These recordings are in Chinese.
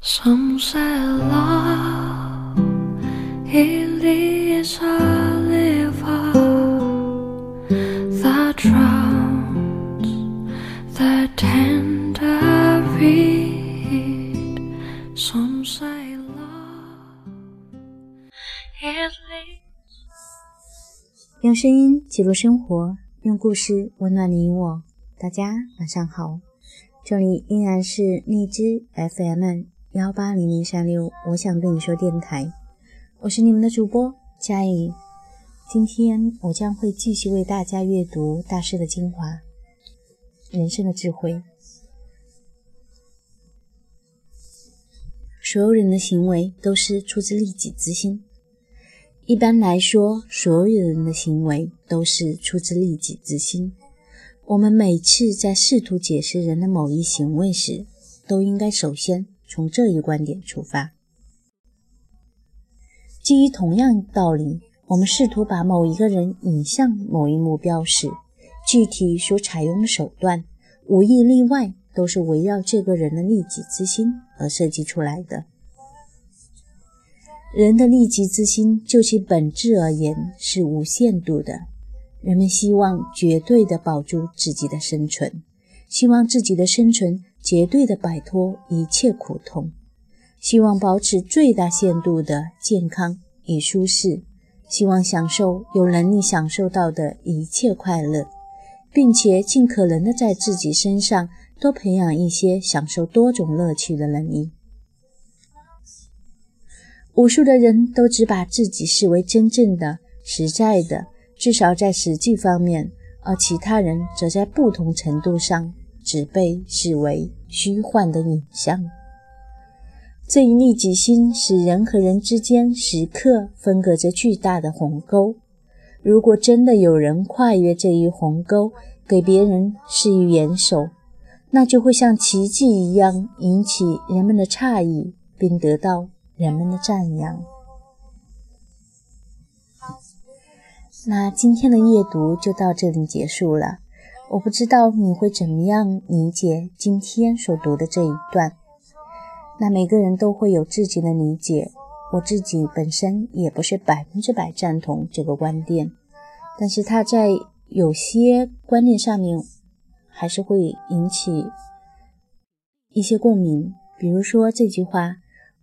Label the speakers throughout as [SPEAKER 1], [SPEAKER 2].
[SPEAKER 1] Some say love it is a river that drowns the tender reed. Some say love it leads.
[SPEAKER 2] 用声音记录生活，用故事温暖你我。大家晚上好，这里依然是荔枝 FM 幺八零零三六，我想对你说电台，我是你们的主播佳颖。今天我将会继续为大家阅读大师的精华，人生的智慧。所有人的行为都是出自利己之心。一般来说，所有人的行为都是出自利己之心。我们每次在试图解释人的某一行为时，都应该首先从这一观点出发。基于同样道理，我们试图把某一个人引向某一目标时，具体所采用的手段，无一例外都是围绕这个人的利己之心而设计出来的。人的利己之心，就其本质而言是无限度的。人们希望绝对的保住自己的生存，希望自己的生存绝对的摆脱一切苦痛，希望保持最大限度的健康与舒适，希望享受有能力享受到的一切快乐，并且尽可能的在自己身上多培养一些享受多种乐趣的能力。无数的人都只把自己视为真正的、实在的。至少在实际方面，而其他人则在不同程度上只被视为虚幻的影像。这一利己心使人和人之间时刻分隔着巨大的鸿沟。如果真的有人跨越这一鸿沟，给别人施以援手，那就会像奇迹一样引起人们的诧异，并得到人们的赞扬。那今天的阅读就到这里结束了。我不知道你会怎么样理解今天所读的这一段。那每个人都会有自己的理解，我自己本身也不是百分之百赞同这个观点，但是他在有些观念上面还是会引起一些共鸣。比如说这句话：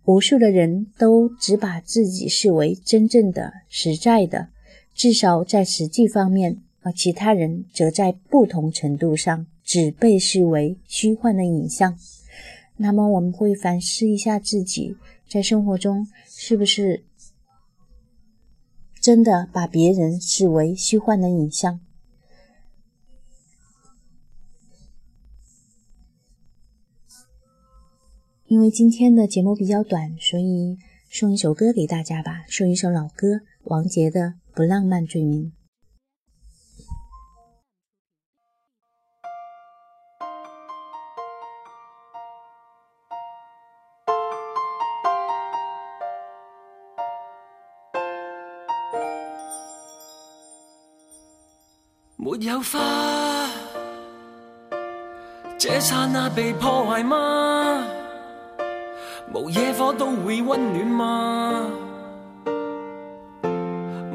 [SPEAKER 2] 无数的人都只把自己视为真正的、实在的。至少在实际方面，而其他人则在不同程度上只被视为虚幻的影像。那么，我们会反思一下自己在生活中是不是真的把别人视为虚幻的影像？因为今天的节目比较短，所以送一首歌给大家吧，送一首老歌，王杰的。不浪漫罪名。
[SPEAKER 3] 没有花，这刹那被破坏吗？无野火都会温暖吗？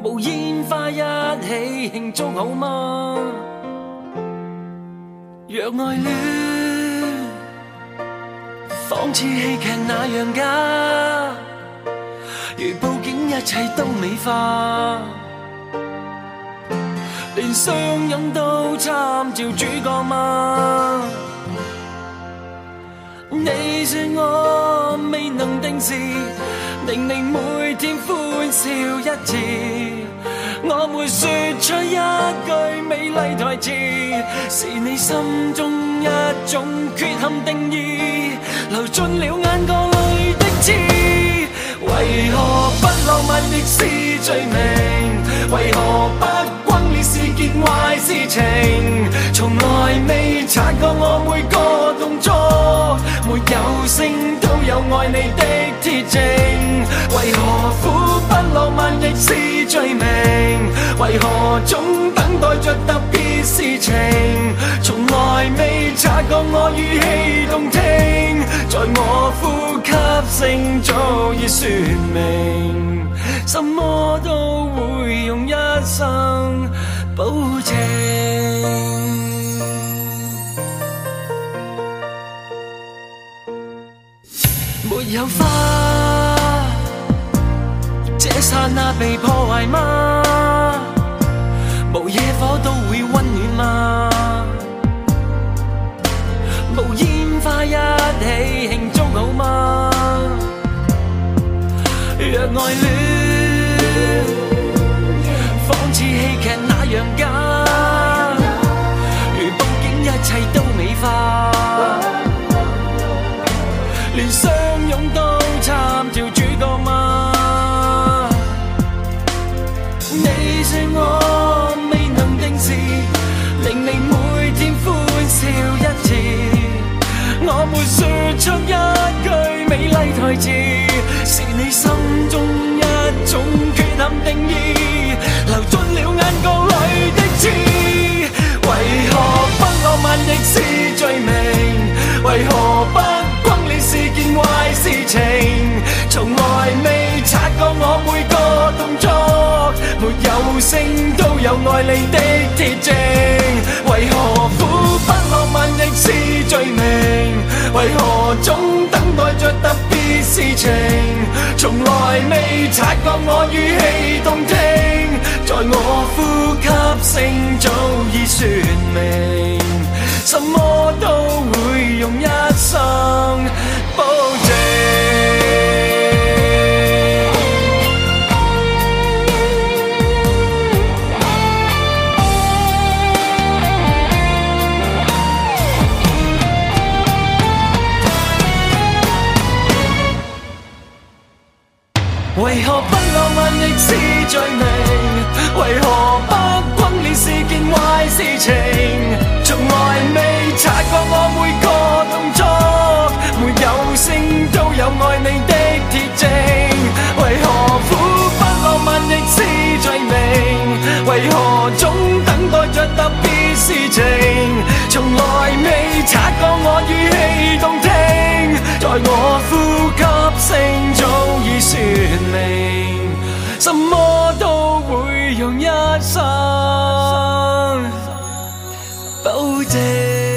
[SPEAKER 3] 无烟花一起庆祝好吗？若爱恋仿似戏剧那样假，如布景一切都美化，相拥都参照主角吗？你说我未能定时，令你每天欢笑一次。我会说出一句美丽台词，是你心中一种缺陷定义，流进了眼角里的刺。为何不浪漫亦是罪名？察觉我每个动作，没有声都有爱你的铁证。为何苦不浪漫亦是罪名？为何总等待着特别事情？从来未察觉我语气动听，在我呼吸。聲早已說明，什麼都會用一生那被破坏吗？无野火都会温暖吗？无烟花一起庆祝好吗？若爱恋你说我未能定时，令你每天欢笑一次。我没说出一句美丽台词，是你心中一种缺陷定义，星都有爱你的铁证，为何苦不浪漫亦是罪名？为何总等待着特别事情？从来未察觉我语气动听，在我呼吸声早已说明，什么都会用一爱你的铁证为何苦不浪漫亦是罪名为何总等待着特别事情。从来未察觉我语气动听在我呼吸声早已说明什么都会用一生保证。